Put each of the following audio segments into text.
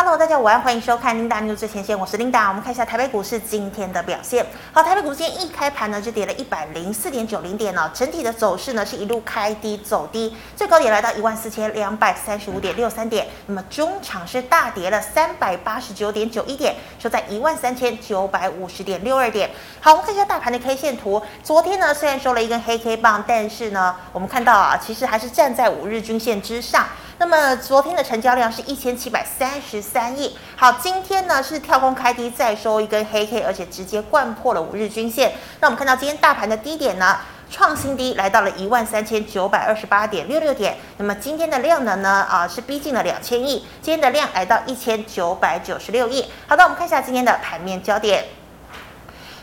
Hello，大家午安，欢迎收看 Linda News 最前线，我是 Linda。我们看一下台北股市今天的表现。好，台北股市今天一开盘呢就跌了一百零四点九零点呢，整体的走势呢是一路开低走低，最高点来到一万四千两百三十五点六三点。那么中场是大跌了三百八十九点九一点，收在一万三千九百五十点六二点。好，我们看一下大盘的 K 线图。昨天呢虽然收了一根黑 K 棒，但是呢我们看到啊，其实还是站在五日均线之上。那么昨天的成交量是一千七百三十三亿。好，今天呢是跳空开低，再收一根黑 K，而且直接掼破了五日均线。那我们看到今天大盘的低点呢，创新低来到了一万三千九百二十八点六六点。那么今天的量能呢，啊是逼近了两千亿，今天的量来到一千九百九十六亿。好的，我们看一下今天的盘面焦点。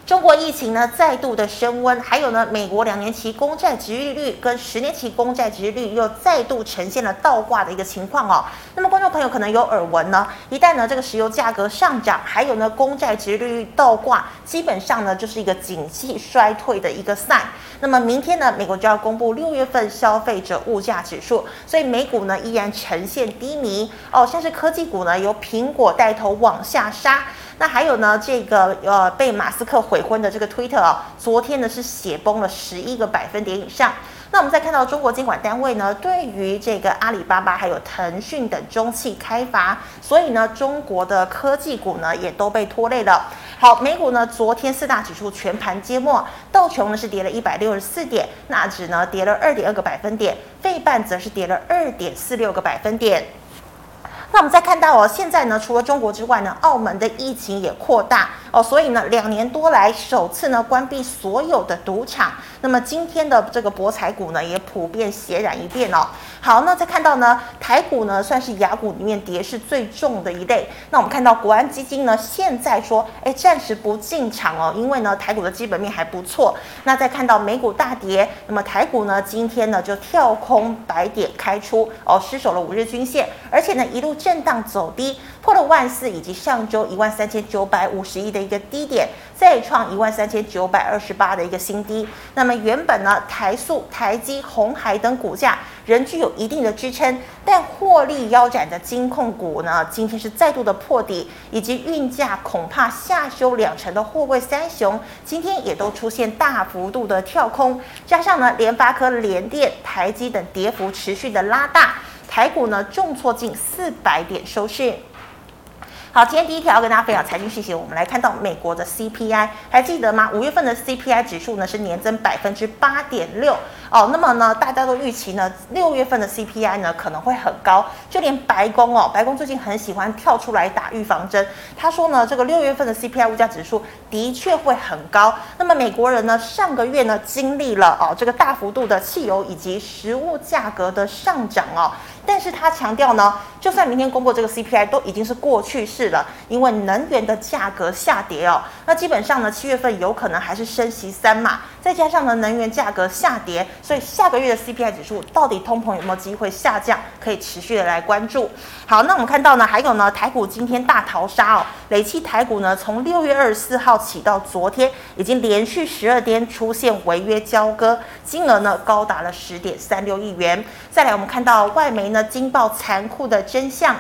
中国疫情呢再度的升温，还有呢，美国两年期公债殖利率跟十年期公债殖利率又再度呈现了倒挂的一个情况哦。那么观众朋友可能有耳闻呢，一旦呢这个石油价格上涨，还有呢公债殖利率倒挂，基本上呢就是一个景气衰退的一个 sign。那么明天呢，美国就要公布六月份消费者物价指数，所以美股呢依然呈现低迷哦，像是科技股呢由苹果带头往下杀。那还有呢，这个呃被马斯克悔婚的这个 Twitter 哦，昨天呢是血崩了十一个百分点以上。那我们再看到中国监管单位呢，对于这个阿里巴巴还有腾讯等中企开罚，所以呢中国的科技股呢也都被拖累了。好，美股呢昨天四大指数全盘皆末，道琼呢是跌了一百六十四点，纳指呢跌了二点二个百分点，费半则是跌了二点四六个百分点。那我们再看到哦，现在呢，除了中国之外呢，澳门的疫情也扩大哦，所以呢，两年多来首次呢关闭所有的赌场。那么今天的这个博彩股呢，也普遍血染一遍哦。好，那再看到呢，台股呢算是雅股里面跌势最重的一类。那我们看到国安基金呢，现在说，哎，暂时不进场哦，因为呢，台股的基本面还不错。那再看到美股大跌，那么台股呢，今天呢就跳空百点开出哦，失守了五日均线，而且呢一路。震荡走低，破了万四，以及上周一万三千九百五十亿的一个低点，再创一万三千九百二十八的一个新低。那么原本呢，台塑、台积、红海等股价仍具有一定的支撑，但获利腰斩的金控股呢，今天是再度的破底，以及运价恐怕下修两成的货柜三雄，今天也都出现大幅度的跳空，加上呢，联发科、联电、台积等跌幅持续的拉大。台股呢重挫近四百点收市。好，今天第一条要跟大家分享财经讯息，我们来看到美国的 CPI，还记得吗？五月份的 CPI 指数呢是年增百分之八点六。哦，那么呢，大家都预期呢，六月份的 CPI 呢可能会很高，就连白宫哦，白宫最近很喜欢跳出来打预防针，他说呢，这个六月份的 CPI 物价指数的确会很高。那么美国人呢，上个月呢经历了哦这个大幅度的汽油以及食物价格的上涨哦，但是他强调呢，就算明天公布这个 CPI 都已经是过去式了，因为能源的价格下跌哦，那基本上呢，七月份有可能还是升息三码，再加上呢，能源价格下跌。所以下个月的 CPI 指数到底通膨有没有机会下降，可以持续的来关注。好，那我们看到呢，还有呢，台股今天大逃杀哦，累计台股呢从六月二十四号起到昨天，已经连续十二天出现违约交割，金额呢高达了十点三六亿元。再来，我们看到外媒呢惊爆残酷的真相。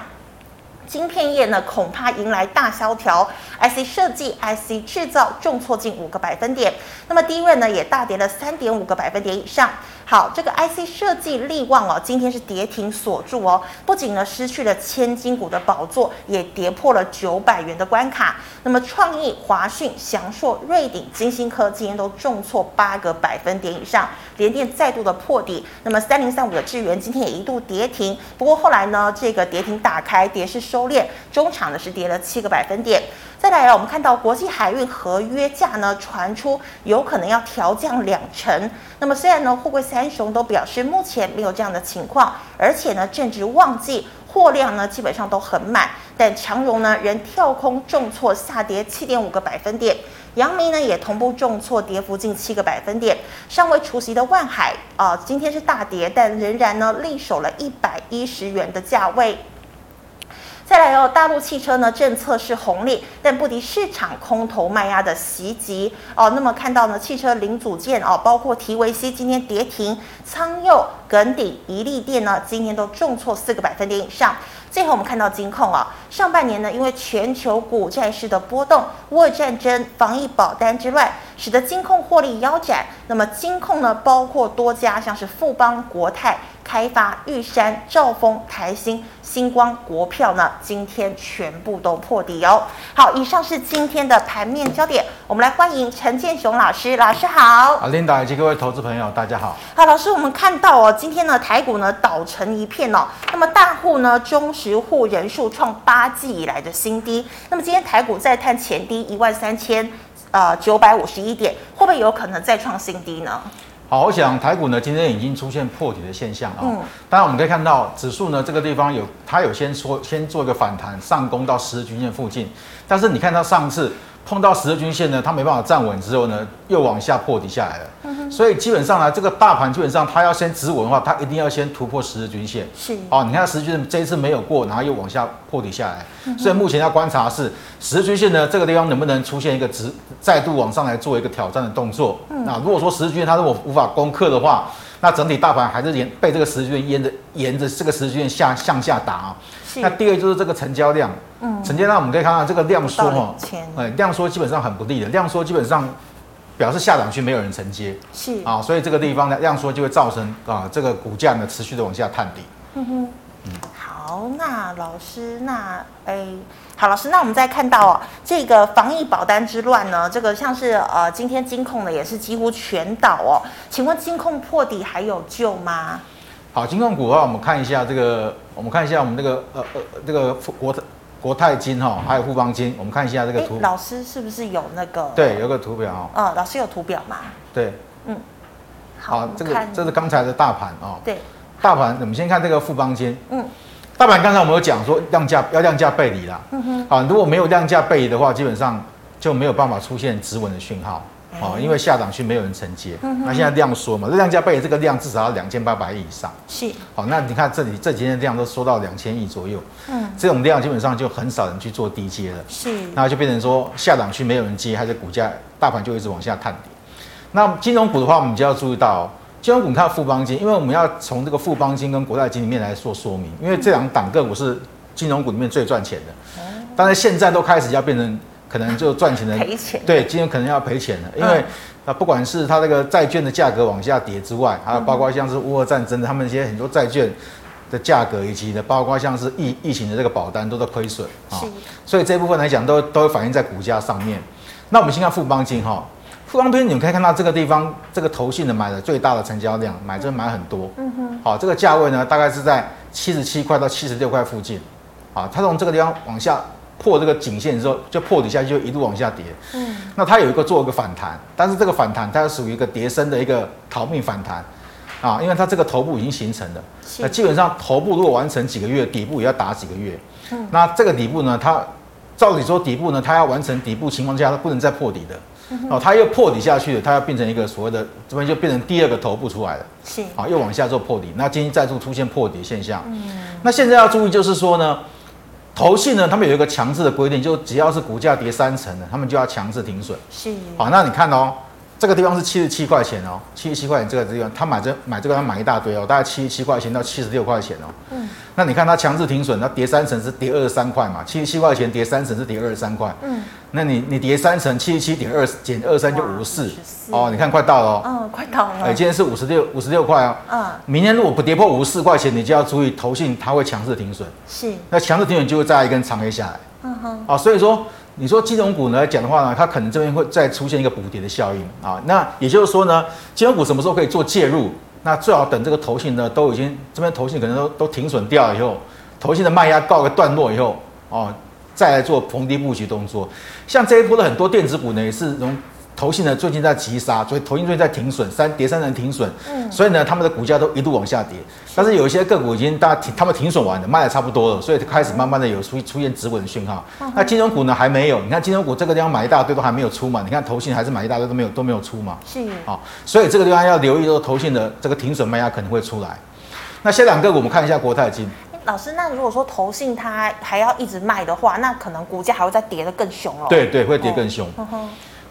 晶片业呢，恐怕迎来大萧条，IC 设计、IC 制造重挫近五个百分点，那么低位呢也大跌了三点五个百分点以上。好，这个 IC 设计力旺哦，今天是跌停锁住哦，不仅呢失去了千金股的宝座，也跌破了九百元的关卡。那么创意、华讯、祥硕、瑞鼎、金星科今天都重挫八个百分点以上，联电再度的破底。那么三零三五的智原今天也一度跌停，不过后来呢，这个跌停打开，跌势收敛，中场呢是跌了七个百分点。再来啊，我们看到国际海运合约价呢传出有可能要调降两成。那么虽然呢货柜三三雄都表示目前没有这样的情况，而且呢正值旺季，货量呢基本上都很满，但强融呢仍跳空重挫下跌七点五个百分点，阳明呢也同步重挫，跌幅近七个百分点。尚未除息的万海啊、今天是大跌，但仍然呢力守了一百一十元的价位。再来哦，大陆汽车呢政策是红利，但不敌市场空头卖压的袭击哦。那么看到呢，汽车零组件哦，包括提维西今天跌停，仓佑、耿鼎、怡利电呢，今天都重挫四个百分点以上。最后我们看到金控啊，上半年呢，因为全球股债市的波动、乌俄战争、防疫保单之乱，使得金控获利腰斩。那么金控呢，包括多家像是富邦、国泰。开发、玉山、兆丰、台新、星光、国票呢，今天全部都破底哦。好，以上是今天的盘面焦点，我们来欢迎陈建雄老师，老师好。啊，琳达以及各位投资朋友，大家好。好，老师，我们看到哦，今天呢台股呢倒成一片哦，那么大户呢中实户人数创八季以来的新低，那么今天台股再探前低一万三千呃九百五十一点，会不会有可能再创新低呢？好，我想台股呢今天已经出现破底的现象啊。嗯。当然我们可以看到指数呢这个地方有它有先说先做一个反弹上攻到十日均线附近，但是你看它上次。碰到十日均线呢，它没办法站稳之后呢，又往下破底下来了。嗯、所以基本上呢，这个大盘基本上它要先止稳的话，它一定要先突破十日均线。是哦，你看十日均线这一次没有过，然后又往下破底下来。嗯、所以目前要观察是十日均线呢这个地方能不能出现一个直再度往上来做一个挑战的动作。嗯、那如果说十日均线它如果无法攻克的话，那整体大盘还是沿被这个十日均线沿着沿着这个十日均线下向下打啊。是。那第二就是这个成交量，嗯，成交量我们可以看到这个量缩哈，哎，量缩基本上很不利的，量缩基本上表示下档区没有人承接，是。啊，所以这个地方呢量缩就会造成啊这个股价呢持续的往下探底。嗯哼，嗯，好，那老师，那哎，好，老师，那我们再看到哦，这个防疫保单之乱呢，这个像是呃今天金控呢也是几乎全倒哦，请问金控破底还有救吗？好，金控股的话，我们看一下这个，我们看一下我们这个呃呃这个国国泰金哈，还有富邦金，我们看一下这个图。老师是不是有那个？对，有个图表哦。嗯，老师有图表吗？对，嗯。好，好这个这是刚才的大盘哦。对。大盘，我们先看这个富邦金。嗯。大盘刚才我们有讲说量价要量价背离啦。嗯哼。啊，如果没有量价背离的话，基本上就没有办法出现止稳的讯号。哦，因为下档区没有人承接，嗯、那现在量缩嘛，这量价背离这个量至少要两千八百亿以上。是，好，那你看这里这几天的量都缩到两千亿左右，嗯，这种量基本上就很少人去做低接了。是，那就变成说下档区没有人接，还是股价大盘就一直往下探底。那金融股的话，我们就要注意到，金融股你看富邦金，因为我们要从这个富邦金跟国泰金里面来做说明，因为这两档个股是金融股里面最赚钱的，嗯、但是现在都开始要变成。可能就赚钱的赔钱，对，今天可能要赔钱了，因为啊，不管是它这个债券的价格往下跌之外，还有包括像是乌俄战争的，他们一些很多债券的价格以及呢，包括像是疫疫情的这个保单都在亏损啊，所以这部分来讲都都会反映在股价上面。那我们先看富邦金哈，富邦金你们可以看到这个地方这个投信的买的最大的成交量，买真买很多，嗯哼，好，这个价位呢大概是在七十七块到七十六块附近，啊，它从这个地方往下。破这个颈线之后，就破底下，就一路往下跌。嗯，那它有一个做一个反弹，但是这个反弹它是属于一个跌升的一个逃命反弹啊，因为它这个头部已经形成了。那基本上头部如果完成几个月，底部也要打几个月。嗯，那这个底部呢，它照理说底部呢，它要完成底部情况下，它不能再破底的。哦，它又破底下去了，它要变成一个所谓的这边就变成第二个头部出来了。是啊，又往下做破底，那今天再度出现破底现象。嗯，那现在要注意就是说呢。投信呢，他们有一个强制的规定，就只要是股价跌三成的，他们就要强制停损。是。好，那你看哦，这个地方是七十七块钱哦，七十七块钱这个地方，他买这买这个他买一大堆哦，大概七十七块钱到七十六块钱哦。嗯。那你看它强制停损，它跌三成是跌二十三块嘛？七十七块钱跌三成是跌二十三块。嗯。那你你跌三成，七十七点二减二三就五十四。哦，你看快到了哦。嗯，快到了。哎，今天是五十六五十六块哦。嗯。明天如果不跌破五十四块钱，你就要注意投信它会强制停损。是。那强制停损就会再一根长黑下来。啊，所以说你说金融股呢来讲的话呢，它可能这边会再出现一个补跌的效应啊。那也就是说呢，金融股什么时候可以做介入？那最好等这个头信呢都已经这边头信可能都都停损掉以后，头信的卖压告个段落以后，哦，再来做逢低布局动作。像这一波的很多电子股呢，也是从。投信呢最近在急杀，所以投信最近在停损，三跌三成停损，嗯，所以呢他们的股价都一度往下跌。但是有一些个股已经大家停，他们停损完了，卖的差不多了，所以开始慢慢的有出出现止稳的讯号。嗯、那金融股呢还没有，你看金融股这个地方买一大堆都还没有出嘛，你看投信还是买一大堆都没有都没有出嘛，是，好，所以这个地方要留意，说投信的这个停损卖压可能会出来。那下两个我们看一下国泰金。老师，那如果说投信它还要一直卖的话，那可能股价还会再跌得更凶哦。对对，会跌更凶。哦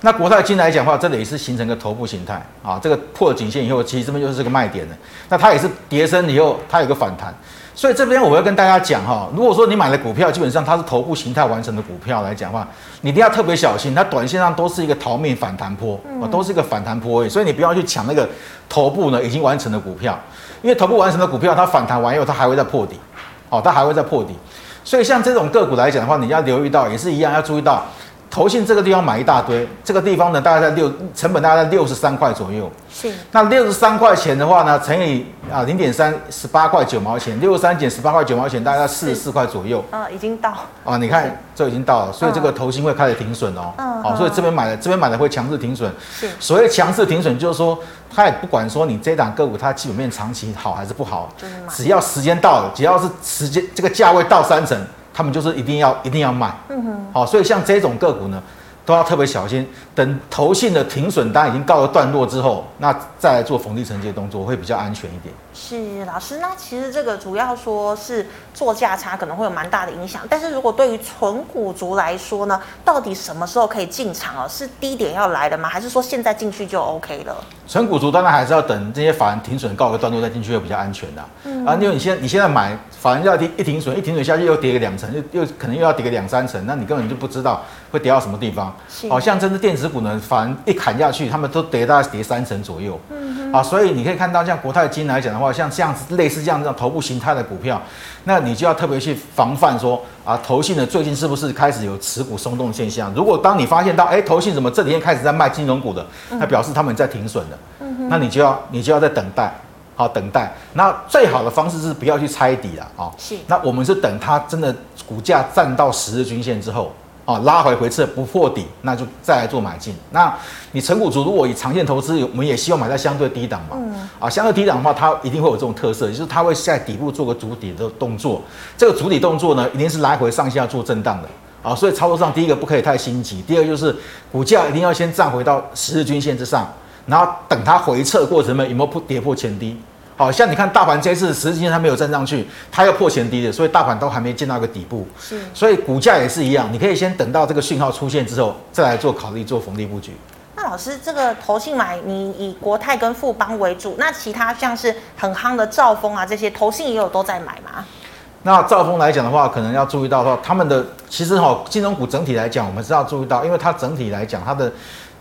那国泰金来讲的话，这里也是形成个头部形态啊，这个破颈线以后，其实这边就是这个卖点了。那它也是跌升以后，它有个反弹。所以这边我要跟大家讲哈，如果说你买的股票基本上它是头部形态完成的股票来讲的话，你一定要特别小心，它短线上都是一个逃命反弹坡，啊，都是一个反弹坡位，所以你不要去抢那个头部呢已经完成的股票，因为头部完成的股票它反弹完以后它还会再破底，哦，它还会再破底，所以像这种个股来讲的话，你要留意到也是一样要注意到。投信这个地方买一大堆，这个地方呢大概在六成本大概在六十三块左右。是。那六十三块钱的话呢，乘以啊零点三，十八块九毛钱，六十三减十八块九毛钱，大概在四十四块左右。嗯，已经到。啊，你看这已经到了，所以这个投信会开始停损哦。嗯。好，所以这边买的这边买的会强制停损。是。所谓强制停损，就是说他也不管说你这档个股它基本面长期好还是不好，只要时间到了，只要是时间这个价位到三成。他们就是一定要一定要卖，嗯哼，好，所以像这种个股呢，都要特别小心。等投信的停损单已经告了段落之后，那再来做逢低承接动作会比较安全一点。是老师，那其实这个主要说是做价差可能会有蛮大的影响。但是如果对于纯股族来说呢，到底什么时候可以进场啊？是低点要来的吗？还是说现在进去就 OK 了？纯股族当然还是要等这些法人停损告个段落再进去会比较安全的。嗯，啊，因为你现在你现在买法人要停一停损，一停损下去又跌个两成，又又可能又要跌个两三成，那你根本就不知道会跌到什么地方。好像真的电子股呢，反而一砍下去，他们都跌大概跌三成左右。嗯哼，啊，所以你可以看到，像国泰金来讲的话，像这样子类似这样这样头部形态的股票，那你就要特别去防范说啊，投信呢最近是不是开始有持股松动现象？如果当你发现到，哎，投信怎么这几天开始在卖金融股的，那表示他们在停损的。嗯哼，那你就要你就要在等待，好等待。那最好的方式是不要去猜底了啊。是，那我们是等它真的股价站到十日均线之后。啊，拉回回撤不破底，那就再来做买进。那你成股族如果以长线投资，我们也希望买在相对低档嘛。嗯。啊，相对低档的话，它一定会有这种特色，也就是它会在底部做个主底的动作。这个主底动作呢，一定是来回上下做震荡的。啊，所以操作上第一个不可以太心急，第二个就是股价一定要先站回到十日均线之上，然后等它回撤过程中有没有破跌破前低。好像你看大盘这次实际上它没有站上去，它又破前低的，所以大盘都还没见到一个底部。是，所以股价也是一样，你可以先等到这个讯号出现之后，再来做考虑做逢低布局。那老师，这个投信买你以国泰跟富邦为主，那其他像是很夯的兆丰啊这些投信也有都在买吗？那兆丰来讲的话，可能要注意到的话，他们的其实哈金融股整体来讲，我们是要注意到，因为它整体来讲它的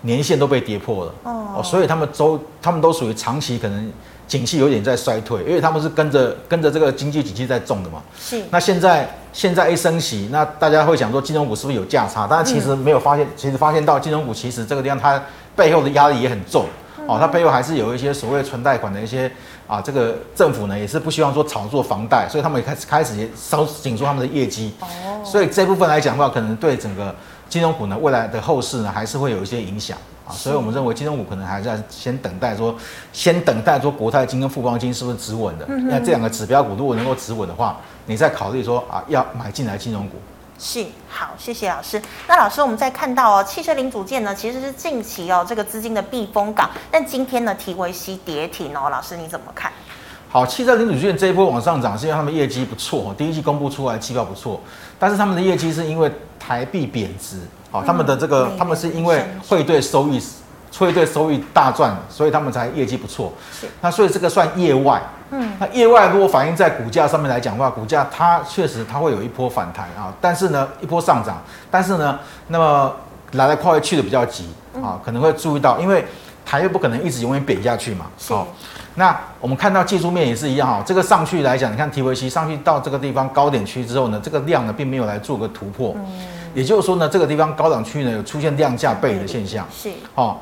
年限都被跌破了哦，所以他们都他们都属于长期可能。景气有点在衰退，因为他们是跟着跟着这个经济景气在种的嘛。是。那现在现在一升息，那大家会想说金融股是不是有价差？但是其实没有发现，嗯、其实发现到金融股其实这个地方它背后的压力也很重、嗯、哦，它背后还是有一些所谓存贷款的一些啊，这个政府呢也是不希望说炒作房贷，所以他们也开始开始也稍紧缩他们的业绩。哦。所以这部分来讲的话，可能对整个金融股呢未来的后市呢还是会有一些影响。啊，所以我们认为金融股可能还是要先等待说，先等待说国泰金跟富邦金是不是止稳的？那这两个指标股如果能够止稳的话，你再考虑说啊要买进来金融股。是，好，谢谢老师。那老师，我们再看到哦，汽车零组件呢其实是近期哦这个资金的避风港，但今天呢提为西跌停哦，老师你怎么看？好，汽车零组件这一波往上涨是因为他们业绩不错，第一季公布出来季报不错，但是他们的业绩是因为台币贬值。好，他们的这个，他们是因为汇兑收益，汇兑收益大赚，所以他们才业绩不错。那所以这个算业外。嗯，那业外如果反映在股价上面来讲的话，股价它确实它会有一波反弹啊，但是呢，一波上涨，但是呢，那么来来快去的比较急啊，可能会注意到，因为台又不可能一直永远贬下去嘛。好。那我们看到技术面也是一样哈，这个上去来讲，你看提维西上去到这个地方高点区之后呢，这个量呢并没有来做个突破，嗯，也就是说呢，这个地方高档区呢有出现量价背离的现象，是，哦，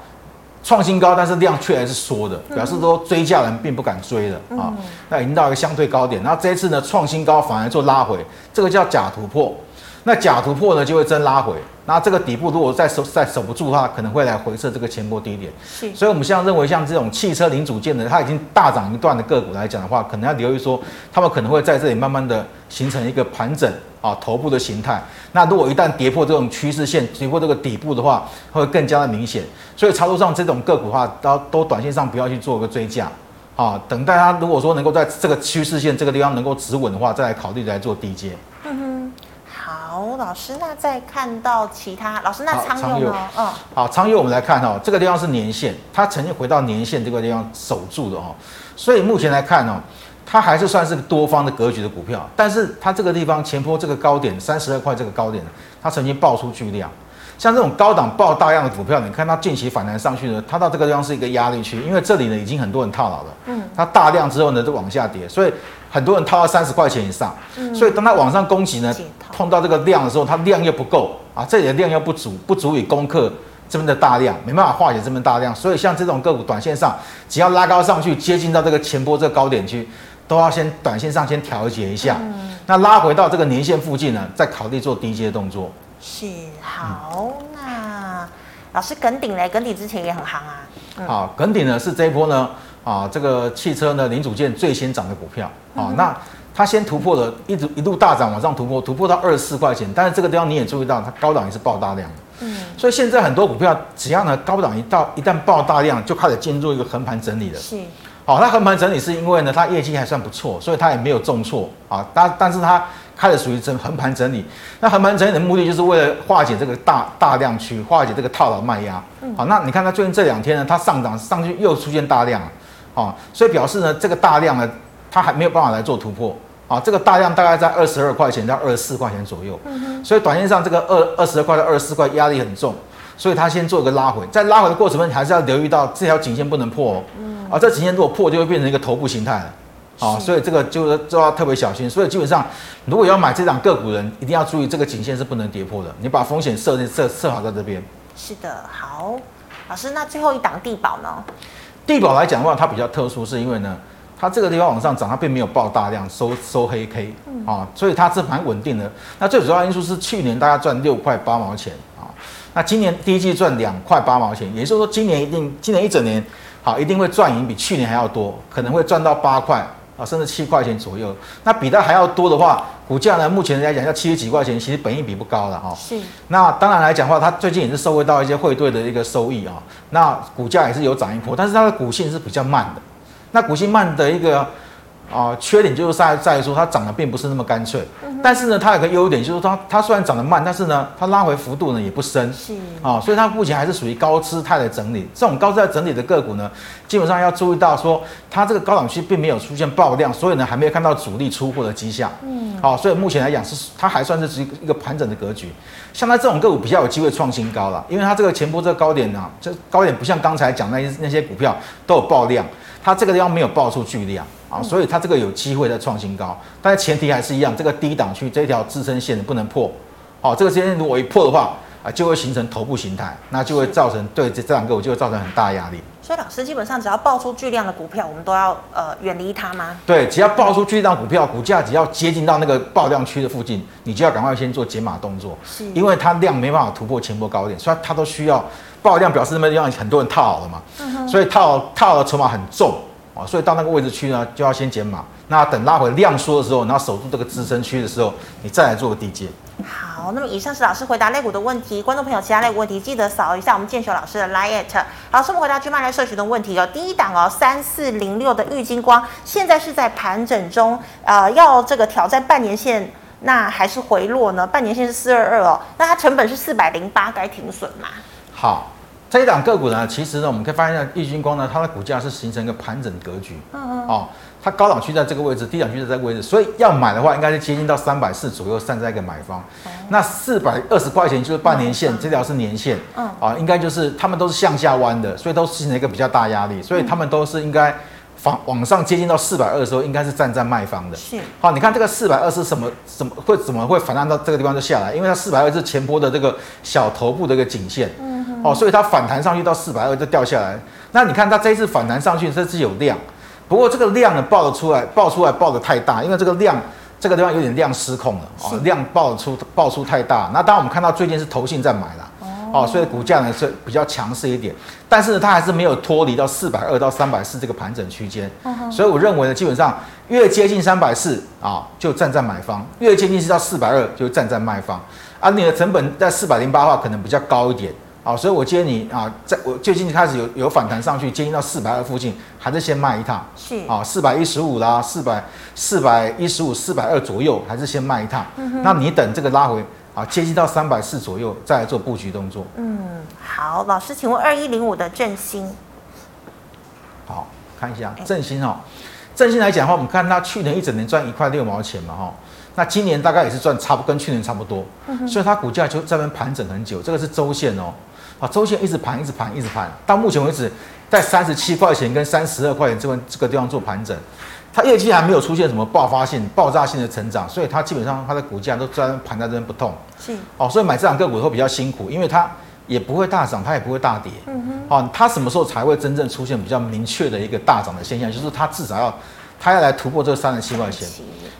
创新高，但是量却还是缩的，表示说追价人并不敢追了啊，那已经到一个相对高点，然后这一次呢创新高反而做拉回，这个叫假突破。那假突破呢，就会真拉回。那这个底部如果再守再守不住的话，可能会来回撤这个前波低点。是，所以我们现在认为，像这种汽车零组件的，它已经大涨一段的个股来讲的话，可能要留意说，他们可能会在这里慢慢的形成一个盘整啊，头部的形态。那如果一旦跌破这种趋势线，跌破这个底部的话，会更加的明显。所以操作上这种个股的话，都都短线上不要去做个追价啊，等待它如果说能够在这个趋势线这个地方能够止稳的话，再来考虑来做低接。嗯哼。好，老师，那再看到其他，老师那仓佑呢？嗯，好，仓佑我们来看哦，这个地方是年线，它曾经回到年线这个地方守住的哦，所以目前来看哦，它还是算是个多方的格局的股票，但是它这个地方前坡这个高点三十二块这个高点，它曾经爆出巨量。像这种高档爆大量的股票，你看它近期反弹上去呢，它到这个地方是一个压力区，因为这里呢已经很多人套牢了。嗯，它大量之后呢就往下跌，所以很多人套到三十块钱以上。嗯，所以当它往上攻击呢，碰到这个量的时候，它量又不够啊，这里的量又不足，不足以攻克这边的大量，没办法化解这边大量。所以像这种个股，短线上只要拉高上去，接近到这个前波这个高点区，都要先短线上先调节一下。嗯，那拉回到这个年线附近呢，再考虑做低阶动作。是好，那老师耿鼎嘞，耿鼎之前也很行啊。嗯、好，耿鼎呢是这一波呢啊，这个汽车呢零组件最先涨的股票啊。嗯、那它先突破了，一直一路大涨往上突破，突破到二十四块钱。但是这个地方你也注意到，它高档也是爆大量的。嗯。所以现在很多股票只要呢高档一到一旦爆大量，就开始进入一个横盘整理了。是。好，它横盘整理是因为呢它业绩还算不错，所以它也没有重挫啊。但但是它。开始属于整横盘整理，那横盘整理的目的就是为了化解这个大大量区，化解这个套牢卖压。好，那你看它最近这两天呢，它上涨上去又出现大量，啊，所以表示呢这个大量呢，它还没有办法来做突破，啊，这个大量大概在二十二块钱到二十四块钱左右，所以短线上这个二二十二块到二十四块压力很重，所以它先做一个拉回，在拉回的过程中，你还是要留意到这条颈线不能破哦，啊，这颈线如果破，就会变成一个头部形态了。啊、哦，所以这个就就要特别小心。所以基本上，如果要买这档个股人，一定要注意这个颈线是不能跌破的。你把风险设设设好在这边。是的，好，老师，那最后一档地保呢？地保来讲的话，它比较特殊，是因为呢，它这个地方往上涨，它并没有爆大量收收黑 K 啊、嗯哦，所以它是蛮稳定的。那最主要因素是去年大家赚六块八毛钱啊、哦，那今年第一季赚两块八毛钱，也就是说今年一定今年一整年好一定会赚赢比去年还要多，可能会赚到八块。啊，甚至七块钱左右，那比它还要多的话，股价呢，目前来讲要七十几块钱，其实本益比不高了哈。是。那当然来讲的话，它最近也是收回到一些汇兑的一个收益啊，那股价也是有涨一波，但是它的股性是比较慢的。那股性慢的一个。啊，缺点就是在在于说它涨得并不是那么干脆，嗯、但是呢，它有个优点就是它它虽然涨得慢，但是呢，它拉回幅度呢也不深，是啊，所以它目前还是属于高姿态的整理。这种高姿态整理的个股呢，基本上要注意到说它这个高档区并没有出现爆量，所以呢还没有看到主力出货的迹象，嗯，好，所以目前来讲是它还算是一个盘整的格局。像它这种个股比较有机会创新高了，因为它这个前波这个高点呢、啊，这高点不像刚才讲那些那些股票都有爆量，它这个地方没有爆出巨量。啊，所以它这个有机会再创新高，但是前提还是一样，这个低档区这条支撑线不能破。好，这个支撑线如果一破的话，啊，就会形成头部形态，那就会造成对这这两个股就会造成很大压力。所以老师基本上只要爆出巨量的股票，我们都要呃远离它吗？对，只要爆出巨量股票，股价只要接近到那个爆量区的附近，你就要赶快先做解码动作，是，因为它量没办法突破前波高点，所以它都需要爆量，表示那么地方很多人套好了嘛，嗯、哼所以套套的筹码很重。啊，所以到那个位置区呢，就要先减码。那等拉回量缩的时候，然后守住这个支撑区的时候，你再来做个低阶。好，那么以上是老师回答类股的问题。观众朋友，其他类股问题记得扫一下我们建雄老师的 LINE。老师，我们回答 GMoney 来社群的问题哦。第一档哦，三四零六的玉金光，现在是在盘整中，呃，要这个挑战半年线，那还是回落呢？半年线是四二二哦，那它成本是四百零八，该停损吗？好。这一档个股呢，其实呢，我们可以发现，玉晶光呢，它的股价是形成一个盘整格局。嗯嗯。哦，它高档区在这个位置，低档区在这个位置，所以要买的话，应该是接近到三百四左右，站在一个买方。嗯、那四百二十块钱就是半年线，嗯、这条是年线。嗯。啊，应该就是他们都是向下弯的，所以都形成一个比较大压力，所以他们都是应该。往往上接近到四百二的时候，应该是站在卖方的。是，好，你看这个四百二是什么？怎么会怎么会反弹到这个地方就下来？因为它四百二是前波的这个小头部的一个颈线。嗯哼。哦，所以它反弹上去到四百二就掉下来。那你看它这一次反弹上去，这次有量，不过这个量呢爆得出来，爆出来爆的太大，因为这个量这个地方有点量失控了。哦，量爆出爆出太大。那当然我们看到最近是投信在买了。哦，所以股价呢是比较强势一点，但是呢，它还是没有脱离到四百二到三百四这个盘整区间。嗯、所以我认为呢，基本上越接近三百四啊，就站在买方；越接近是到四百二，就站在卖方。啊，你的成本在四百零八的话，可能比较高一点。啊，所以我建议你啊，在我最近开始有有反弹上去，接近到四百二附近，还是先卖一趟。是啊，四百一十五啦，四百四百一十五、四百二左右，还是先卖一趟。嗯、那你等这个拉回。啊，接近到三百四左右再来做布局动作。嗯，好，老师，请问二一零五的振兴，好，看一下振兴哦，振兴来讲的话，我们看它去年一整年赚一块六毛钱嘛哈，那今年大概也是赚差不跟去年差不多，所以它股价就在那边盘整很久，这个是周线哦，啊，周线一直盘一直盘一直盘，到目前为止在三十七块钱跟三十二块钱这个这个地方做盘整。它业绩还没有出现什么爆发性、爆炸性的成长，所以它基本上它的股价都在盘在这边不动。是哦，所以买这档个股会比较辛苦，因为它也不会大涨，它也不会大跌。嗯哼。哦，它什么时候才会真正出现比较明确的一个大涨的现象？就是它至少要它要来突破这三十七块钱。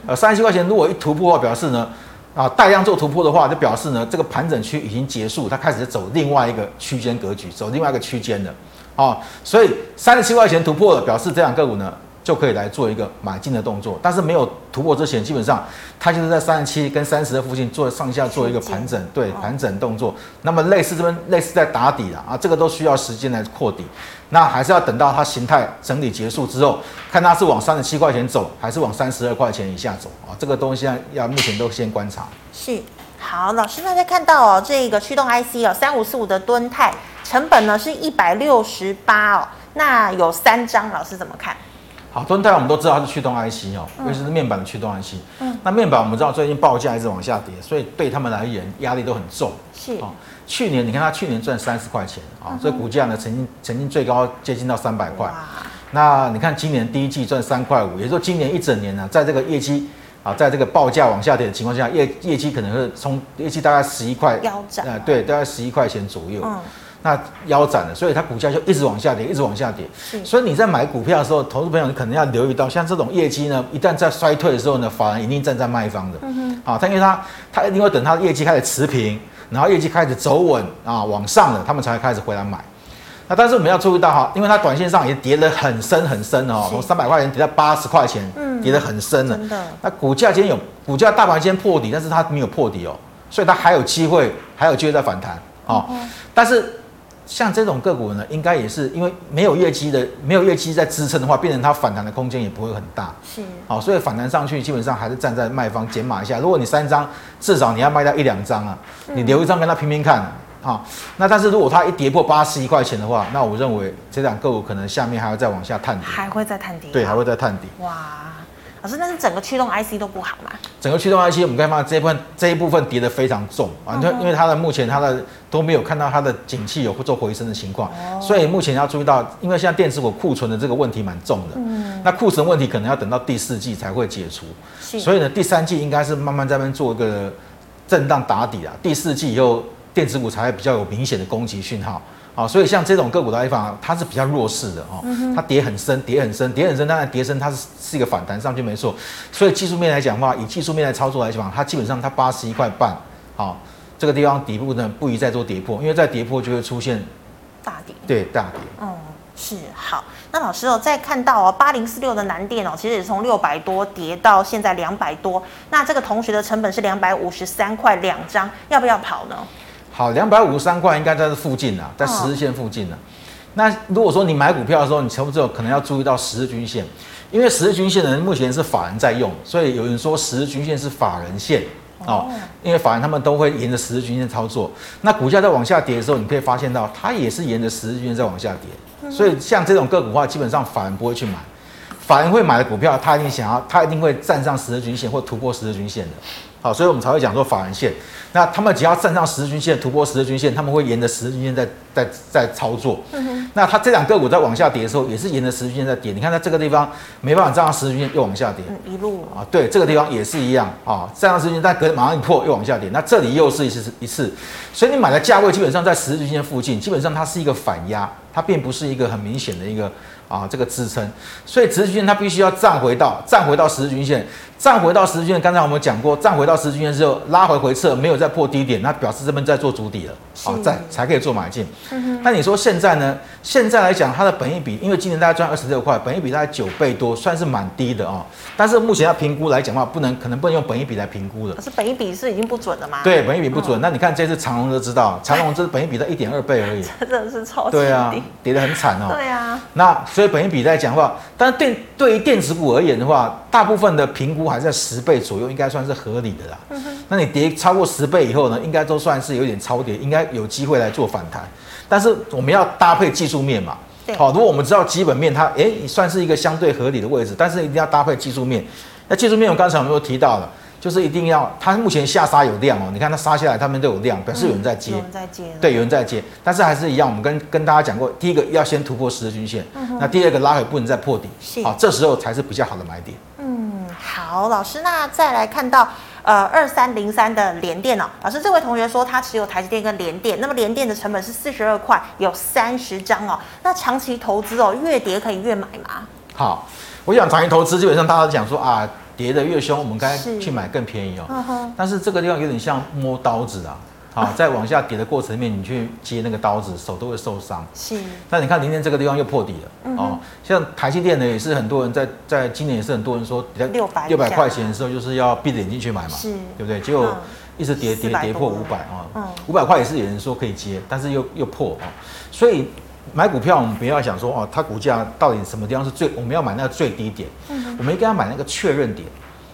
呃，三十七块钱如果一突破的话，表示呢，啊，大量做突破的话，就表示呢，这个盘整区已经结束，它开始走另外一个区间格局，走另外一个区间了。啊，所以三十七块钱突破了，表示这两个股呢。就可以来做一个买进的动作，但是没有突破之前，基本上它就是在三十七跟三十的附近做上下做一个盘整，对盘整动作。那么类似这边类似在打底了啊，这个都需要时间来扩底。那还是要等到它形态整理结束之后，看它是往三十七块钱走，还是往三十二块钱以下走啊？这个东西要目前都先观察。是，好，老师大家看到哦，这个驱动 IC 哦，三五四五的吨泰成本呢是一百六十八哦，那有三张，老师怎么看？好，敦泰我们都知道它是驱动 IC 哦，尤其是面板的驱动 IC。嗯，那面板我们知道最近报价一直往下跌，所以对他们来言压力都很重。是哦，去年你看它去年赚三十块钱啊，这股价呢曾经曾经最高接近到三百块。那你看今年第一季赚三块五，也就是说今年一整年呢，在这个业绩啊，在这个报价往下跌的情况下，业业绩可能是从业绩大概十一块腰斩。呃，对，大概十一块钱左右。嗯。那腰斩了，所以它股价就一直往下跌，一直往下跌。所以你在买股票的时候，投资朋友你可能要留意到，像这种业绩呢，一旦在衰退的时候呢，法人一定站在卖方的。嗯哼。啊，他因为他他一定会等他的业绩开始持平，然后业绩开始走稳啊往上了，他们才会开始回来买。那但是我们要注意到哈，因为它短线上也跌得很深很深哦，从三百块钱跌到八十块钱，嗯，跌得很深了。那股价今天有股价大盘今天破底，但是它没有破底哦，所以它还有机会，还有机会再反弹啊。但是。像这种个股呢，应该也是因为没有业绩的，没有业绩在支撑的话，变成它反弹的空间也不会很大。是，好，所以反弹上去基本上还是站在卖方减码一下。如果你三张，至少你要卖掉一两张啊，你留一张跟他拼拼看啊。那但是如果它一跌破八十一块钱的话，那我认为这两个股可能下面还要再往下探底，还会再探底。对，还会再探底。哇。老师，那是整个驱动 IC 都不好嘛？整个驱动 IC，我们看到这一部分这一部分跌得非常重啊，因为因为它的目前它的都没有看到它的景气有做回升的情况，所以目前要注意到，因为现在电子股库存的这个问题蛮重的，嗯，那库存问题可能要等到第四季才会解除，所以呢，第三季应该是慢慢在那边做一个震荡打底啊，第四季以后电子股才会比较有明显的攻击讯号。好，所以像这种个股的地方，它是比较弱势的哦，它跌很深，跌很深，跌很深。当然，跌深它是是一个反弹上去没错。所以技术面来讲的话，以技术面来操作来讲，它基本上它八十一块半，好，这个地方底部呢不宜再做跌破，因为再跌破就会出现大跌。对，大跌。嗯，是好。那老师哦，再看到哦，八零四六的南电哦，其实也从六百多跌到现在两百多。那这个同学的成本是两百五十三块两张，要不要跑呢？好，两百五十三块应该在这附近啊，在十日线附近呢。那如果说你买股票的时候，你差不多可能要注意到十日均线，因为十日均线呢，目前是法人在用，所以有人说十日均线是法人线哦，因为法人他们都会沿着十日均线操作。那股价在往下跌的时候，你可以发现到它也是沿着十日均线在往下跌，所以像这种个股的话，基本上法人不会去买，法人会买的股票，他一定想要，他一定会站上十日均线或突破十日均线的。好，所以我们才会讲说法人线。那他们只要站上十日均线，突破十日均线，他们会沿着十日均线在在在操作。嗯。那它这两个股在往下跌的时候，也是沿着十日均线在跌。你看它这个地方没办法站上十日均线，又往下跌。嗯，一路啊，对，这个地方也是一样啊，站上十日均线，但隔马上一破又往下跌。那这里又是一次一次，所以你买的价位基本上在十日均线附近，基本上它是一个反压，它并不是一个很明显的一个。啊，这个支撑，所以直均线它必须要站回到站回到十日均线，站回到十日均线。刚才我们讲过，站回到十日均线之后拉回回撤，没有再破低点，那表示这边在做筑底了，好，在才可以做买进。那你说现在呢？现在来讲，它的本益比，因为今年大概赚二十六块，本益比大概九倍多，算是蛮低的哦。但是目前要评估来讲的话，不能可能不能用本益比来评估的。可是本益比是已经不准了吗？对，本益比不准。那你看这次长隆就知道，长隆这本益比在一点二倍而已，真的是超低。对啊，跌得很惨哦。对啊。那所以本益比来讲的话，但是对对于电子股而言的话，大部分的评估还是在十倍左右，应该算是合理的啦。嗯、哼那你跌超过十倍以后呢，应该都算是有点超跌，应该有机会来做反弹。但是我们要搭配技术面嘛。对。好，如果我们知道基本面它，哎，算是一个相对合理的位置，但是一定要搭配技术面。那技术面我刚才我们有提到了。就是一定要，它目前下杀有量哦，你看它杀下来，他们都有量，表示有人在接，有人在接，对，有人在接，但是还是一样，我们跟跟大家讲过，第一个要先突破十日均线，那第二个拉回不能再破底，是好，这时候才是比较好的买点。嗯，好，老师，那再来看到呃二三零三的联电哦，老师这位同学说他持有台积电跟联电，那么联电的成本是四十二块，有三十张哦，那长期投资哦，越跌可以越买吗？好，我想长期投资基本上大家都讲说啊。跌得越凶，我们该去买更便宜哦。是但是这个地方有点像摸刀子啊，好，在往下跌的过程里面，你去接那个刀子，手都会受伤。是。那你看今天这个地方又破底了，嗯、哦，像台积电呢，也是很多人在在今年也是很多人说，六百六百块钱的时候就是要闭着眼睛去买嘛，是。对不对？结果一直跌跌跌破五百啊，五百块也是有人说可以接，但是又又破啊，所以。买股票，我们不要想说哦，它股价到底什么地方是最，我们要买那个最低点，嗯、我们应该要买那个确认点，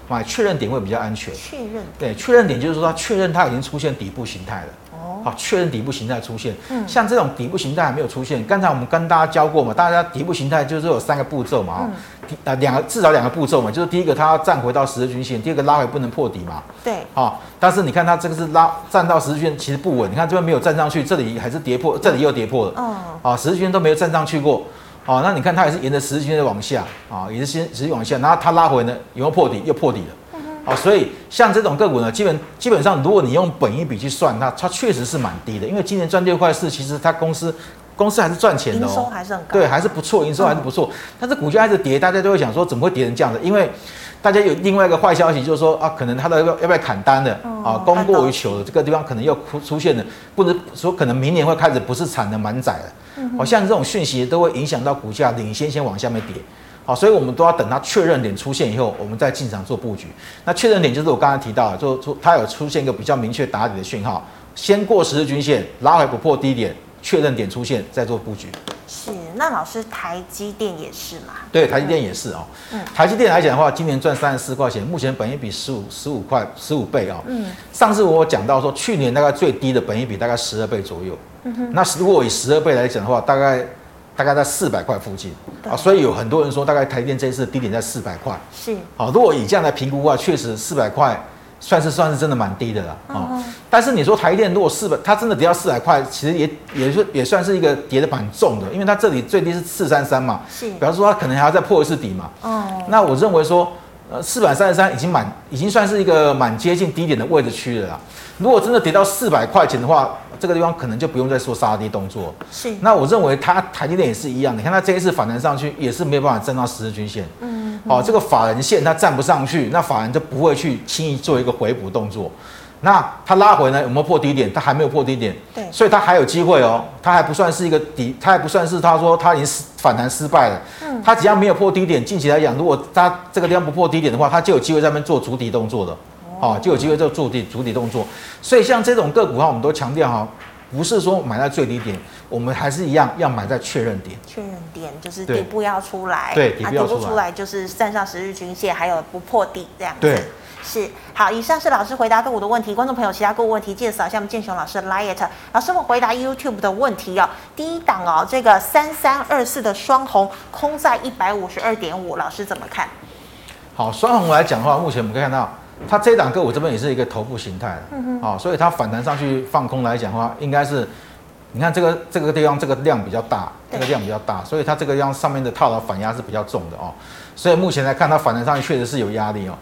买确认点会比较安全。确认对，确认点就是说它确认它已经出现底部形态了。哦好，确认底部形态出现。嗯，像这种底部形态还没有出现，刚才我们跟大家教过嘛，大家底部形态就是有三个步骤嘛，嗯、啊，两个至少两个步骤嘛，就是第一个它要站回到十日均线，第二个拉回不能破底嘛。对。好，但是你看它这个是拉站到十日均线，其实不稳。你看这边没有站上去，这里还是跌破，这里又跌破了。嗯。啊，十日均线都没有站上去过。啊，那你看它也是沿着十字均线往下，啊，也是先持续往下，然后它拉回呢，有没有破底？又破底了。哦，所以像这种个股呢，基本基本上，如果你用本一笔去算，它它确实是蛮低的。因为今年赚六块四，其实它公司公司还是赚钱的哦，营收还是很高，对，还是不错，营收还是不错。嗯、但是股价一直跌，大家都会想说，怎么会跌成这样子？因为大家有另外一个坏消息，就是说啊，可能它的要要不要砍单的、嗯、啊，供过于求的这个地方可能又出出现了，不能说可能明年会开始不是产能满载了。好像这种讯息都会影响到股价领先先往下面跌。好，所以我们都要等它确认点出现以后，我们再进场做布局。那确认点就是我刚才提到的，就出它有出现一个比较明确打底的讯号，先过十日均线，拉回不破低点，确认点出现再做布局。是，那老师台积电也是嘛？对，台积电也是哦。嗯，台积电来讲的话，今年赚三十四块钱，目前本益比十五十五块十五倍啊、哦。嗯，上次我讲到说，去年大概最低的本益比大概十二倍左右。嗯哼，那如果以十二倍来讲的话，大概。大概在四百块附近啊，所以有很多人说，大概台积电这一次的低点在四百块。是，好，如果以这样来评估的话，确实四百块算是算是真的蛮低的了啊。嗯、但是你说台电如果四百，它真的跌到四百块，其实也也是也算是一个跌的蛮重的，因为它这里最低是四三三嘛，是，比方说它可能还要再破一次底嘛。哦、嗯，那我认为说，呃，四百三十三已经蛮已经算是一个蛮接近低点的位置区了啦。如果真的跌到四百块钱的话，这个地方可能就不用再说杀跌动作。是。那我认为它台积电也是一样，你看它这一次反弹上去也是没有办法站到十日均线。嗯。好、哦，这个法人线它站不上去，那法人就不会去轻易做一个回补动作。那它拉回呢，有没有破低点？它还没有破低点。对。所以它还有机会哦，它还不算是一个底，它还不算是他说它已经反弹失败了。嗯。它只要没有破低点，近期来讲，如果它这个地方不破低点的话，它就有机会在那边做主底动作的。哦，就有机会做主底主底动作，所以像这种个股哈，我们都强调哈，不是说买在最低点，我们还是一样要买在确认点。确认点就是底部要出来，对，底部要出来，啊、底部出来就是站上十日均线，还有不破底这样子。对，是好。以上是老师回答个股的问题，观众朋友其他个股问题，记得扫一下我们建雄老师的 LINE。老师，我回答 YouTube 的问题哦。第一档哦，这个三三二四的双红空在一百五十二点五，老师怎么看？好，双红来讲的话，目前我们可以看到。它这档个股这边也是一个头部形态，嗯哼，好，所以它反弹上去放空来讲的话，应该是，你看这个这个地方这个量比较大，这个量比较大，所以它这个量上面的套牢反压是比较重的哦，所以目前来看它反弹上去确实是有压力哦，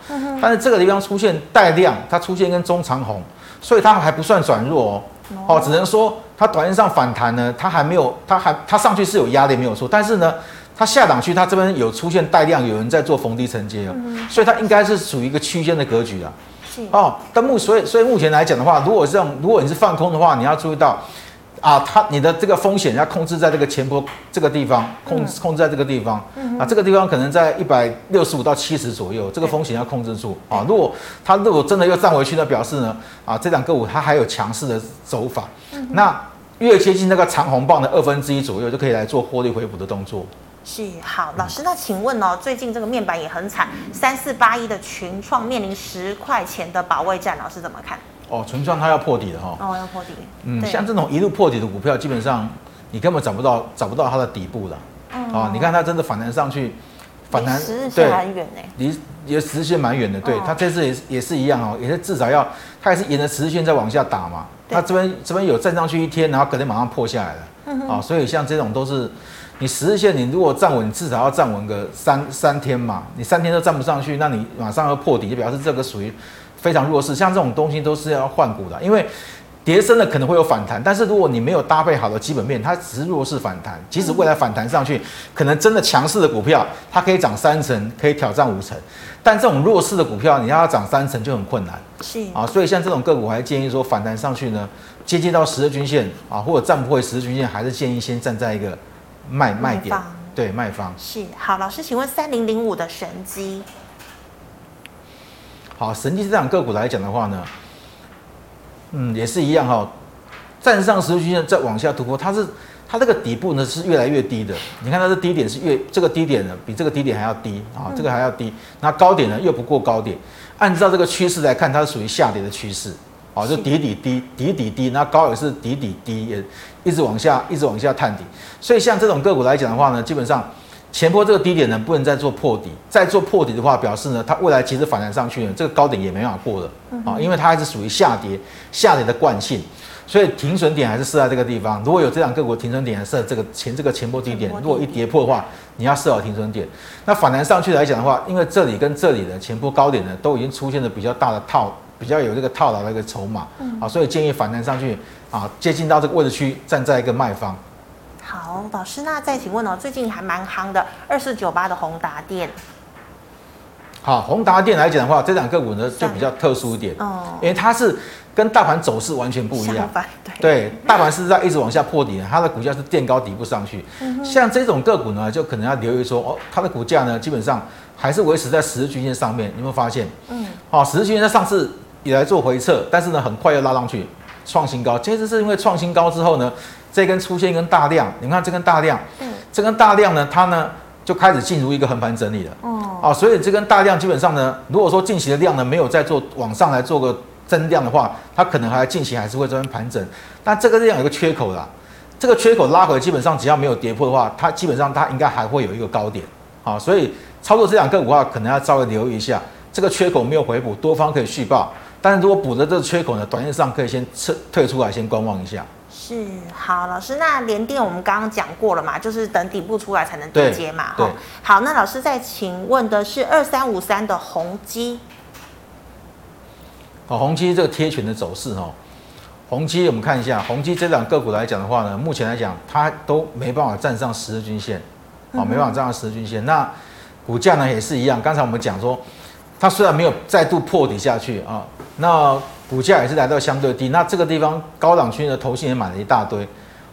但是这个地方出现带量，它出现跟中长红，所以它还不算转弱哦，哦，只能说它短线上反弹呢，它还没有，它还它上去是有压力没有错，但是呢。它下档区，它这边有出现带量，有人在做逢低承接哦，嗯、所以它应该是属于一个区间的格局啊。是。哦，但目所以所以目前来讲的话，如果这样如果你是放空的话，你要注意到啊，它你的这个风险要控制在这个前波这个地方，控制控制在这个地方、嗯、啊，这个地方可能在一百六十五到七十左右，这个风险要控制住。啊。如果它如果真的又站回去，那表示呢啊，这两个股它还有强势的走法，嗯、那越接近那个长红棒的二分之一左右，就可以来做获利回补的动作。是好，老师，那请问哦，最近这个面板也很惨，三四八一的群创面临十块钱的保卫战，老师怎么看？哦，纯创它要破底的哈。哦，要破底。嗯，像这种一路破底的股票，基本上你根本找不到找不到它的底部了。嗯。啊，你看它真的反弹上去，反弹十日线很远呢。离也十日线蛮远的，对，它这次也是也是一样哦，也是至少要它也是沿着十日线在往下打嘛。它这边这边有站上去一天，然后可能马上破下来了。嗯。啊，所以像这种都是。你十日线，你如果站稳，至少要站稳个三三天嘛。你三天都站不上去，那你马上要破底，就表示这个属于非常弱势。像这种东西都是要换股的，因为跌升了可能会有反弹，但是如果你没有搭配好的基本面，它只是弱势反弹。即使未来反弹上去，可能真的强势的股票，它可以涨三成，可以挑战五成。但这种弱势的股票，你要它涨三成就很困难。是啊，所以像这种个股，我还建议说反弹上去呢，接近到十日均线啊，或者站不回十日均线，还是建议先站在一个。卖卖点，对卖方是好。老师，请问三零零五的神机，好，神机这档个股来讲的话呢，嗯，也是一样哈、哦，站上十日均线再往下突破，它是它这个底部呢是越来越低的。你看它的低点是越这个低点呢比这个低点还要低啊，这个还要低，那高点呢又不过高点，按照这个趋势来看，它是属于下跌的趋势。哦，就底底低，底底低，那高也是底底低，也一直往下，一直往下探底。所以像这种个股来讲的话呢，基本上前波这个低点呢，不能再做破底，再做破底的话，表示呢，它未来其实反弹上去呢，这个高点也没办法过了啊，因为它还是属于下跌，下跌的惯性。所以停损点还是设在这个地方。如果有这两个股停损点，还是设这个前这个前波低点。如果一跌破的话，你要设好停损点。那反弹上去来讲的话，因为这里跟这里的前波高点呢，都已经出现了比较大的套。比较有这个套牢的一个筹码，嗯，啊，所以建议反弹上去啊，接近到这个位置区，站在一个卖方。好，老师，那再请问哦，最近还蛮夯的二四九八的宏达电。好，宏达电来讲的话，这档个股呢就比较特殊一点，哦，因为它是跟大盘走势完全不一样。对，对，大盘是在一直往下破底，它的股价是垫高底部上去。嗯，像这种个股呢，就可能要留意说，哦，它的股价呢，基本上还是维持在十日均线上面。你有没有发现？嗯，好，十日均线在上次。也来做回撤，但是呢，很快又拉上去创新高。其实是因为创新高之后呢，这根出现一根大量，你看这根大量，嗯，这根大量呢，它呢就开始进入一个横盘整理了。哦，啊，所以这根大量基本上呢，如果说近期的量呢没有再做往上来做个增量的话，它可能还近期还是会这边盘整。但这个量有个缺口啦，这个缺口拉回，基本上只要没有跌破的话，它基本上它应该还会有一个高点。啊，所以操作这两个股的话，可能要稍微留意一下，这个缺口没有回补，多方可以续报。但是如果补的这个缺口呢，短线上可以先撤退出来，先观望一下。是，好，老师，那联电我们刚刚讲过了嘛，就是等底部出来才能对接嘛。对。好，那老师再请问的是二三五三的宏基。好，宏基这个贴权的走势哦，宏基我们看一下，宏基这两个股来讲的话呢，目前来讲它都没办法站上十日均线，啊，没办法站上十日均线。那股价呢也是一样，刚才我们讲说。它虽然没有再度破底下去啊，那股价也是来到相对低。那这个地方高档区呢投信也买了一大堆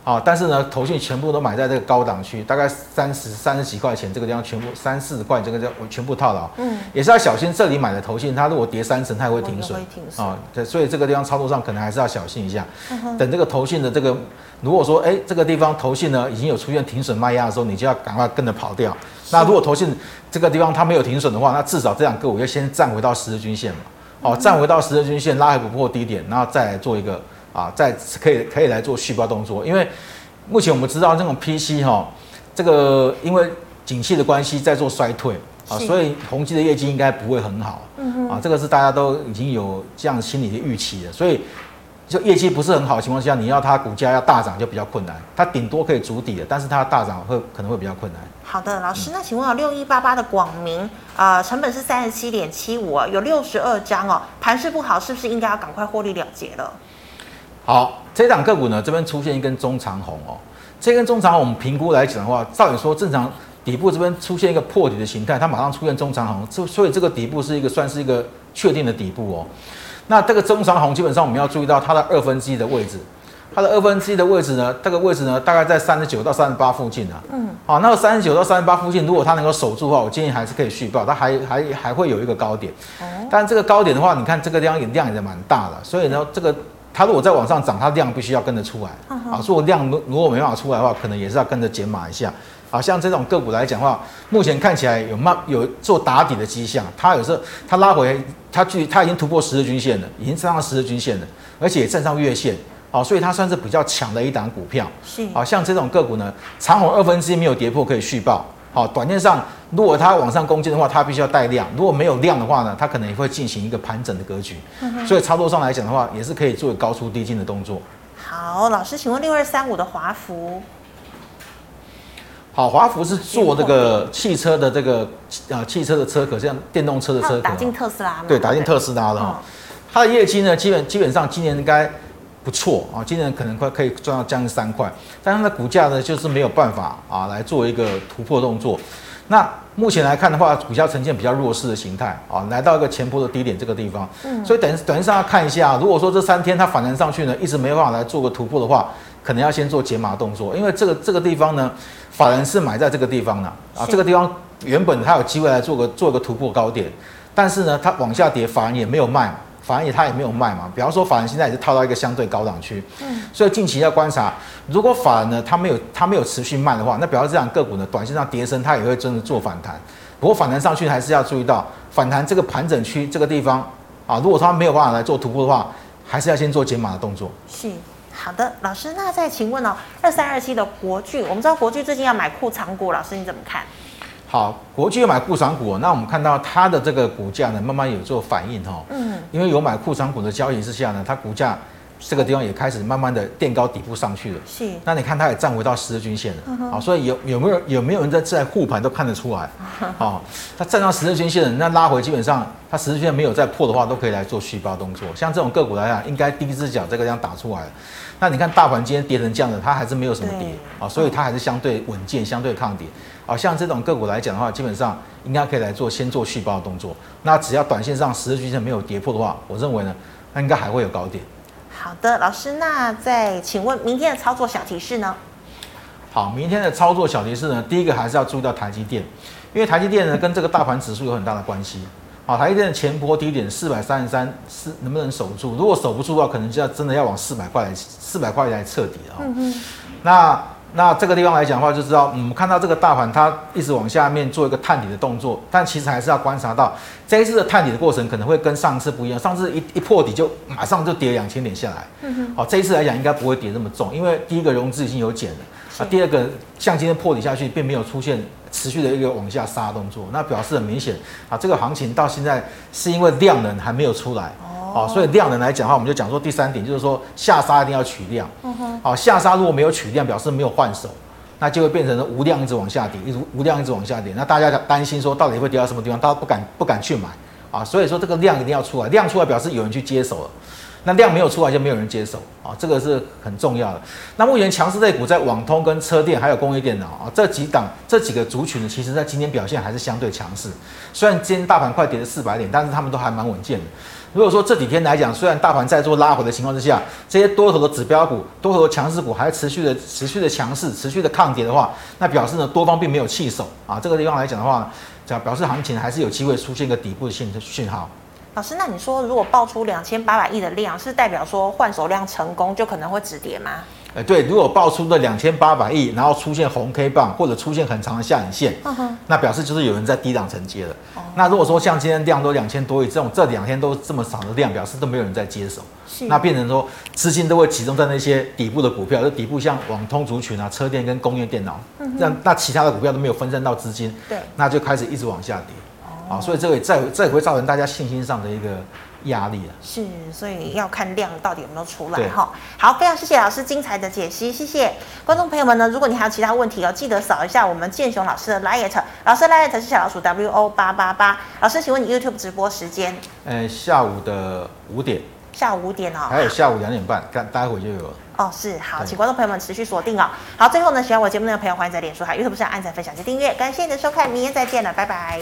啊，但是呢，投信全部都买在这个高档区，大概三十三十几块钱，这个地方全部三四十块，这个叫全部套牢。嗯，也是要小心这里买的投信，它如果跌三成，它也会停损啊。对，所以这个地方操作上可能还是要小心一下。等这个投信的这个，如果说哎这个地方投信呢已经有出现停损卖压的时候，你就要赶快跟着跑掉。那如果投信这个地方它没有停损的话，那至少这两个我要先站回到十日均线嘛，好，站回到十日均线，拉回不破低点，然后再来做一个啊，再可以可以来做续报动作。因为目前我们知道这种 PC 哈，这个因为景气的关系在做衰退啊，所以宏基的业绩应该不会很好，啊，这个是大家都已经有这样心理的预期了，所以。就业绩不是很好的情况下，你要它股价要大涨就比较困难。它顶多可以筑底的，但是它大涨会可能会比较困难。好的，老师，那请问啊，六一八八的广明啊、呃，成本是三十七点七五，有六十二张哦，盘势不好，是不是应该要赶快获利了结了？好，这档个股呢，这边出现一根中长红哦，这根中长红我们评估来讲的话，照理说正常底部这边出现一个破底的形态，它马上出现中长红，这所以这个底部是一个算是一个确定的底部哦。那这个中长红基本上我们要注意到它的二分之一的位置，它的二分之一的位置呢，这个位置呢大概在三十九到三十八附近啊。嗯。好，那三十九到三十八附近，如果它能够守住的话，我建议还是可以续报，它还还还会有一个高点。哦。但这个高点的话，你看这个地方也量也蛮大的，所以呢，这个它如果再往上涨，它量必须要跟着出来。啊。如果量如果没办法出来的话，可能也是要跟着减码一下。啊像这种个股来讲的话，目前看起来有慢有做打底的迹象。它有时候它拉回，它距它已经突破十日均线了，已经站上十日均线了，而且也站上月线。好，所以它算是比较强的一档股票。是。好像这种个股呢，长虹二分之一没有跌破可以续抱。好，短线上如果它往上攻坚的话，它必须要带量。如果没有量的话呢，它可能也会进行一个盘整的格局。嗯、所以操作上来讲的话，也是可以做高出低进的动作。好，老师，请问六二三五的华孚。好，华孚是做这个汽车的这个呃汽车的车壳，像电动车的车壳，打进特斯拉对，打进特斯拉了哈。它的业绩呢，基本基本上今年应该不错啊，今年可能快可以赚到将近三块，但它的股价呢就是没有办法啊来做一个突破动作。那目前来看的话，股价呈现比较弱势的形态啊，来到一个前波的低点这个地方，嗯，所以等于短线上要看一下，如果说这三天它反弹上去呢，一直没办法来做个突破的话，可能要先做解码动作，因为这个这个地方呢。法人是买在这个地方的啊，这个地方原本它有机会来做个做个突破高点，但是呢，它往下跌，法人也没有卖，法人也他也没有卖嘛。比方说，法人现在也是套到一个相对高档区，嗯，所以近期要观察，如果法人呢，他没有他没有持续卖的话，那表示这样个股呢，短线上跌升，它也会真的做反弹。不过反弹上去还是要注意到，反弹这个盘整区这个地方啊，如果它没有办法来做突破的话，还是要先做减码的动作。是。好的，老师，那再请问哦，二三二七的国巨，我们知道国巨最近要买库藏股，老师你怎么看？好，国际有买库藏股，那我们看到它的这个股价呢，慢慢有做反应哈，嗯，因为有买库藏股的交易之下呢，它股价。这个地方也开始慢慢的垫高底部上去了，是。那你看它也站回到十日均线了，啊、嗯，所以有有没有有没有人在在护盘都看得出来，啊，它站到十日均线了，那拉回基本上它十日均线没有再破的话，都可以来做续抱动作。像这种个股来讲，应该第一只脚这个地方打出来了。那你看大盘今天跌成这样的，它还是没有什么跌啊，所以它还是相对稳健，相对抗跌。啊，像这种个股来讲的话，基本上应该可以来做先做续报的动作。那只要短线上十日均线没有跌破的话，我认为呢，它应该还会有高点。好的，老师，那再请问明天的操作小提示呢？好，明天的操作小提示呢，第一个还是要注意到台积电，因为台积电呢跟这个大盘指数有很大的关系。好，台积电的前波低点四百三十三是能不能守住？如果守不住的话，可能就要真的要往四百块来四百块来彻底了。嗯哼，那。那这个地方来讲的话，就知道，嗯，看到这个大盘它一直往下面做一个探底的动作，但其实还是要观察到这一次的探底的过程可能会跟上次不一样。上次一一破底就马上就跌两千点下来，嗯哼，好，这一次来讲应该不会跌那么重，因为第一个融资已经有减了，啊，第二个像今天破底下去，并没有出现持续的一个往下杀动作，那表示很明显啊，这个行情到现在是因为量能还没有出来。哦，所以量能来讲的话，我们就讲说第三点，就是说下杀一定要取量。嗯哼。好，下杀如果没有取量，表示没有换手，那就会变成无量一直往下跌，一直无量一直往下跌。那大家担心说到底会跌到什么地方，大家不敢不敢去买啊。所以说这个量一定要出来，量出来表示有人去接手了。那量没有出来就没有人接手啊，这个是很重要的。那目前强势类股在网通跟车电还有工业电脑啊这几档这几个族群呢，其实在今天表现还是相对强势。虽然今天大盘快跌了四百点，但是他们都还蛮稳健的。如果说这几天来讲，虽然大盘在做拉回的情况之下，这些多头的指标股、多头的强势股还持续的、持续的强势、持续的抗跌的话，那表示呢，多方并没有弃守啊。这个地方来讲的话，这样表示行情还是有机会出现一个底部的信讯号。老师，那你说如果爆出两千八百亿的量，是代表说换手量成功，就可能会止跌吗？哎，对，如果爆出的两千八百亿，然后出现红 K 棒或者出现很长的下影线，嗯哼，那表示就是有人在低档承接了。哦，那如果说像今天量都两千多亿，这种这两天都这么少的量，表示都没有人在接手，是，那变成说资金都会集中在那些底部的股票，就底部像网通族群啊、车电跟工业电脑，嗯，那那其他的股票都没有分散到资金，对，那就开始一直往下跌，哦，所以这个再这也会造成大家信心上的一个。压力了，是，所以要看量到底有没有出来哈。好，非常谢谢老师精彩的解析，谢谢观众朋友们呢。如果你还有其他问题哦，记得扫一下我们建雄老师的 liet，老师 liet 是小老鼠 W O 八八八。老师，请问你 YouTube 直播时间？呃，下午的五点。下午五点哦。还有下午两点半，待待会就有了。哦，是，好，请观众朋友们持续锁定哦。好，最后呢，喜欢我节目的朋友，欢迎在脸书还有 YouTube 上按赞、分享及订阅。感谢你的收看，明天再见了，拜拜。